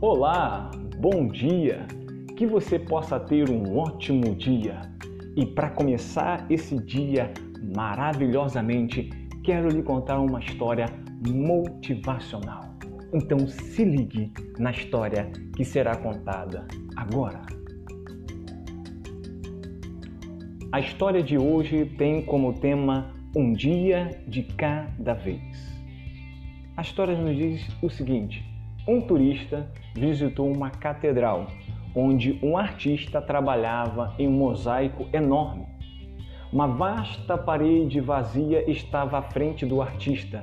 Olá, bom dia! Que você possa ter um ótimo dia. E para começar esse dia maravilhosamente, quero lhe contar uma história motivacional. Então se ligue na história que será contada agora. A história de hoje tem como tema um dia de cada vez. A história nos diz o seguinte: um turista visitou uma catedral onde um artista trabalhava em um mosaico enorme. Uma vasta parede vazia estava à frente do artista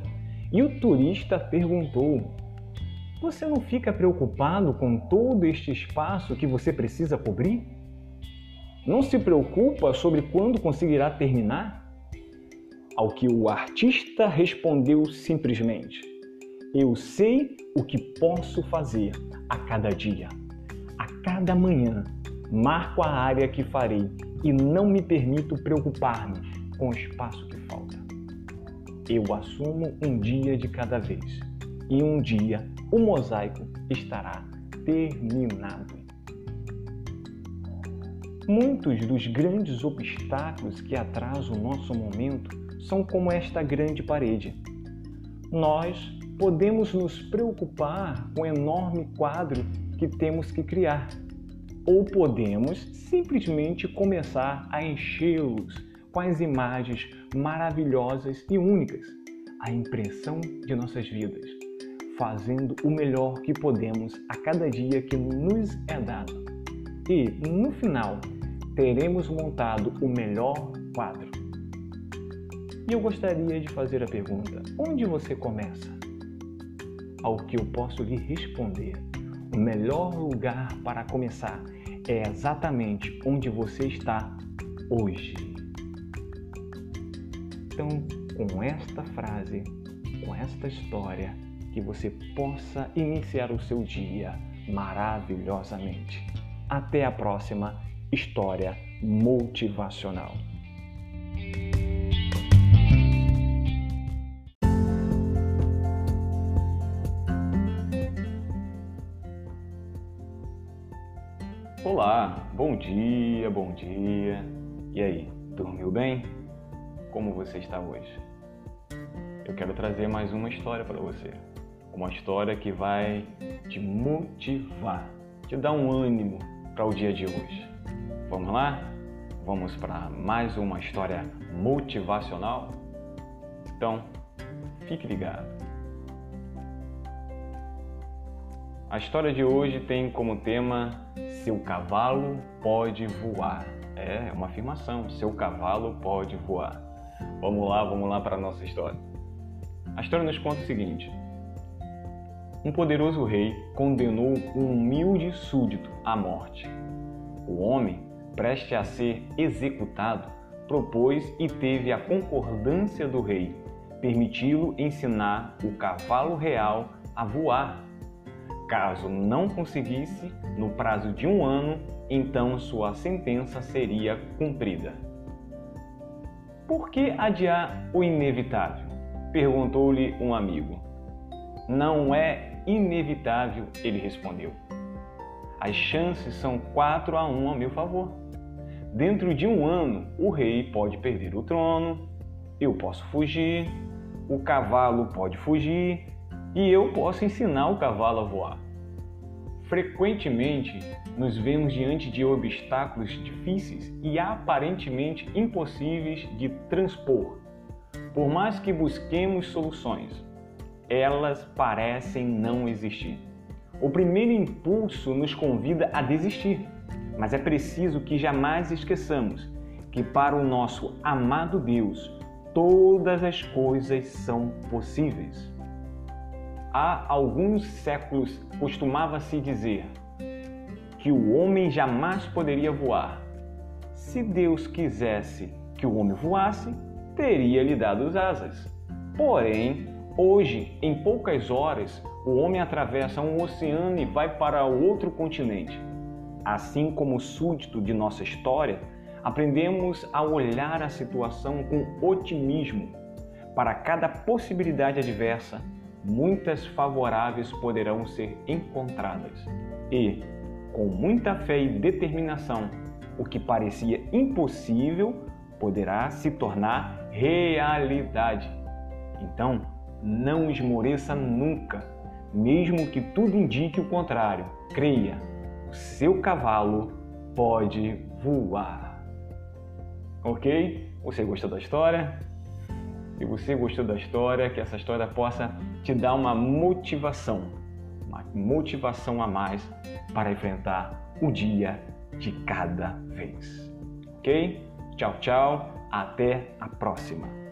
e o turista perguntou: Você não fica preocupado com todo este espaço que você precisa cobrir? Não se preocupa sobre quando conseguirá terminar? Ao que o artista respondeu simplesmente: Eu sei o que posso fazer a cada dia. A cada manhã, marco a área que farei e não me permito preocupar-me com o espaço que falta. Eu assumo um dia de cada vez e um dia o mosaico estará terminado. Muitos dos grandes obstáculos que atrasam o nosso momento são como esta grande parede. Nós podemos nos preocupar com o enorme quadro que temos que criar, ou podemos simplesmente começar a enchê-los com as imagens maravilhosas e únicas, a impressão de nossas vidas, fazendo o melhor que podemos a cada dia que nos é dado. E, no final, teremos montado o melhor quadro. E eu gostaria de fazer a pergunta: onde você começa? Ao que eu posso lhe responder: o melhor lugar para começar é exatamente onde você está hoje. Então, com esta frase, com esta história, que você possa iniciar o seu dia maravilhosamente. Até a próxima história motivacional. Olá, bom dia, bom dia. E aí, dormiu bem? Como você está hoje? Eu quero trazer mais uma história para você. Uma história que vai te motivar, te dar um ânimo para o dia de hoje. Vamos lá? Vamos para mais uma história motivacional? Então, fique ligado. A história de hoje tem como tema Seu cavalo pode voar. É, é uma afirmação, seu cavalo pode voar. Vamos lá, vamos lá para a nossa história. A história nos conta o seguinte: Um poderoso rei condenou um humilde súdito à morte. O homem, preste a ser executado, propôs e teve a concordância do rei, permiti-lo ensinar o cavalo real a voar Caso não conseguisse, no prazo de um ano, então sua sentença seria cumprida. Por que adiar o inevitável? perguntou-lhe um amigo. Não é inevitável, ele respondeu. As chances são 4 a 1 a meu favor. Dentro de um ano, o rei pode perder o trono, eu posso fugir, o cavalo pode fugir e eu posso ensinar o cavalo a voar. Frequentemente, nos vemos diante de obstáculos difíceis e aparentemente impossíveis de transpor. Por mais que busquemos soluções, elas parecem não existir. O primeiro impulso nos convida a desistir, mas é preciso que jamais esqueçamos que para o nosso amado Deus todas as coisas são possíveis há alguns séculos costumava-se dizer que o homem jamais poderia voar. Se Deus quisesse que o homem voasse, teria lhe dado as asas. Porém, hoje, em poucas horas, o homem atravessa um oceano e vai para outro continente. Assim como súdito de nossa história, aprendemos a olhar a situação com otimismo. Para cada possibilidade adversa, muitas favoráveis poderão ser encontradas. E, com muita fé e determinação, o que parecia impossível poderá se tornar realidade. Então, não esmoreça nunca, mesmo que tudo indique o contrário. Creia, o seu cavalo pode voar. Ok? Você gostou da história? Se você gostou da história, que essa história possa te dar uma motivação, uma motivação a mais para enfrentar o dia de cada vez. Ok? Tchau, tchau. Até a próxima.